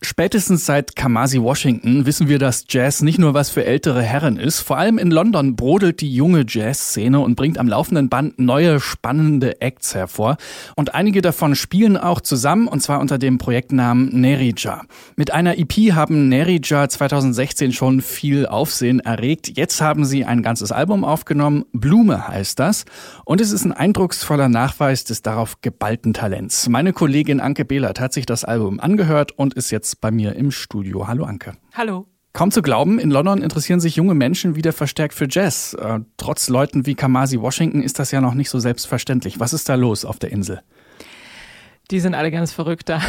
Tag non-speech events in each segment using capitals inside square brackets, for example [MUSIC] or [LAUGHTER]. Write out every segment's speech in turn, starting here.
Spätestens seit Kamasi Washington wissen wir, dass Jazz nicht nur was für ältere Herren ist. Vor allem in London brodelt die junge Jazzszene und bringt am laufenden Band neue spannende Acts hervor. Und einige davon spielen auch zusammen und zwar unter dem Projektnamen Nerija. Mit einer EP haben Nerija 2016 schon viel Aufsehen erregt. Jetzt haben sie ein ganzes Album aufgenommen. Blume heißt das. Und es ist ein eindrucksvoller Nachweis des darauf geballten Talents. Meine Kollegin Anke Behlert hat sich das Album angehört und ist jetzt bei mir im Studio. Hallo Anke. Hallo. Kaum zu glauben, in London interessieren sich junge Menschen wieder verstärkt für Jazz. Äh, trotz Leuten wie Kamasi Washington ist das ja noch nicht so selbstverständlich. Was ist da los auf der Insel? Die sind alle ganz verrückt da.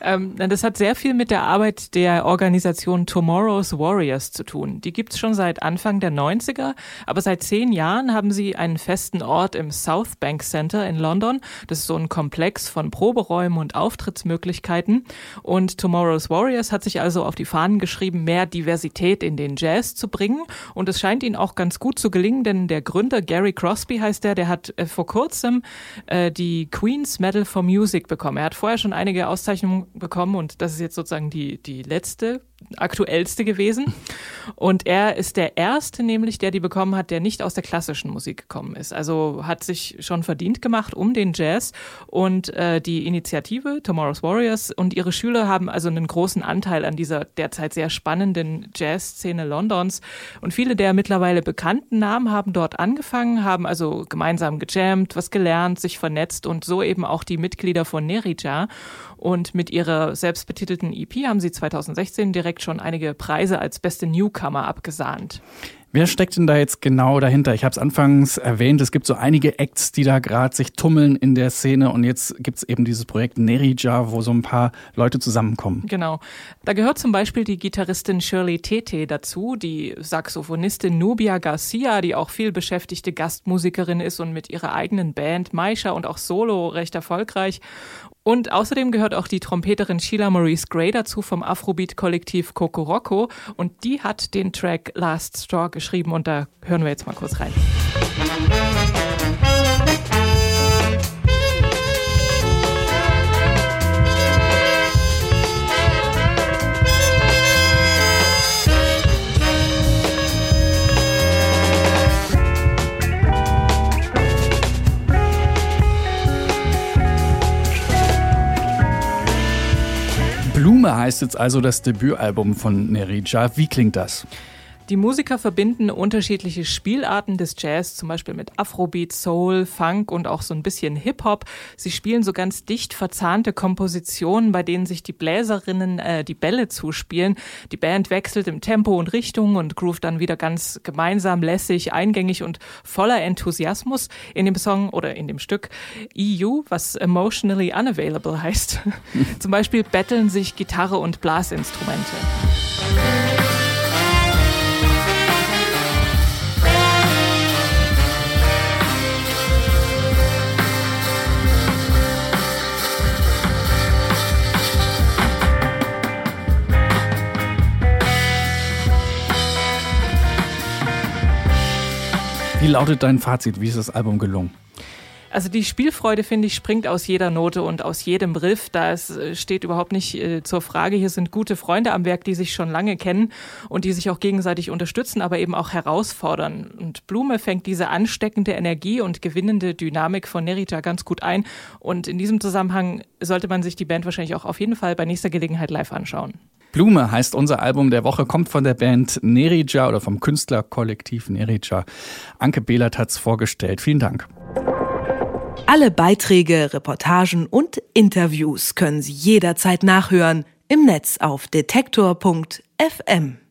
Ähm, das hat sehr viel mit der Arbeit der Organisation Tomorrow's Warriors zu tun. Die gibt's schon seit Anfang der 90er, aber seit zehn Jahren haben sie einen festen Ort im South Bank Center in London. Das ist so ein Komplex von Proberäumen und Auftrittsmöglichkeiten. Und Tomorrow's Warriors hat sich also auf die Fahnen geschrieben, mehr Diversität in den Jazz zu bringen. Und es scheint ihnen auch ganz gut zu gelingen, denn der Gründer Gary Crosby heißt der, der hat äh, vor kurzem äh, die Queen's Medal for Music bekommen. Er hat vorher schon einige Auszeichnungen bekommen und das ist jetzt sozusagen die, die letzte aktuellste gewesen. Und er ist der erste, nämlich, der die bekommen hat, der nicht aus der klassischen Musik gekommen ist. Also hat sich schon verdient gemacht um den Jazz. Und äh, die Initiative Tomorrow's Warriors und ihre Schüler haben also einen großen Anteil an dieser derzeit sehr spannenden Jazzszene Londons. Und viele der mittlerweile bekannten Namen haben dort angefangen, haben also gemeinsam gejammt, was gelernt, sich vernetzt und so eben auch die Mitglieder von Nerija. Und mit ihrer selbstbetitelten EP haben sie 2016 direkt schon einige Preise als beste Newcomer abgesahnt. Wer steckt denn da jetzt genau dahinter? Ich habe es anfangs erwähnt, es gibt so einige Acts, die da gerade sich tummeln in der Szene und jetzt gibt es eben dieses Projekt Nerija, wo so ein paar Leute zusammenkommen. Genau. Da gehört zum Beispiel die Gitarristin Shirley Tete dazu, die Saxophonistin Nubia Garcia, die auch viel beschäftigte Gastmusikerin ist und mit ihrer eigenen Band Maisha und auch solo recht erfolgreich. Und außerdem gehört auch die Trompeterin Sheila Maurice Gray dazu vom Afrobeat-Kollektiv Coco Rocco. Und die hat den Track Last Straw geschrieben und da hören wir jetzt mal kurz rein. Blume heißt jetzt also das Debütalbum von Nerija. Wie klingt das? Die Musiker verbinden unterschiedliche Spielarten des Jazz, zum Beispiel mit Afrobeat, Soul, Funk und auch so ein bisschen Hip-Hop. Sie spielen so ganz dicht verzahnte Kompositionen, bei denen sich die Bläserinnen äh, die Bälle zuspielen. Die Band wechselt im Tempo und Richtung und groovt dann wieder ganz gemeinsam, lässig, eingängig und voller Enthusiasmus in dem Song oder in dem Stück EU, was emotionally unavailable heißt. [LAUGHS] zum Beispiel betteln sich Gitarre und Blasinstrumente. Wie lautet dein Fazit? Wie ist das Album gelungen? Also die Spielfreude, finde ich, springt aus jeder Note und aus jedem Riff. Da äh, steht überhaupt nicht äh, zur Frage. Hier sind gute Freunde am Werk, die sich schon lange kennen und die sich auch gegenseitig unterstützen, aber eben auch herausfordern. Und Blume fängt diese ansteckende Energie und gewinnende Dynamik von Nerita ganz gut ein. Und in diesem Zusammenhang sollte man sich die Band wahrscheinlich auch auf jeden Fall bei nächster Gelegenheit live anschauen. Blume heißt unser Album der Woche, kommt von der Band Nerija oder vom Künstlerkollektiv Nerija. Anke Behlert hat's vorgestellt. Vielen Dank. Alle Beiträge, Reportagen und Interviews können Sie jederzeit nachhören im Netz auf detektor.fm.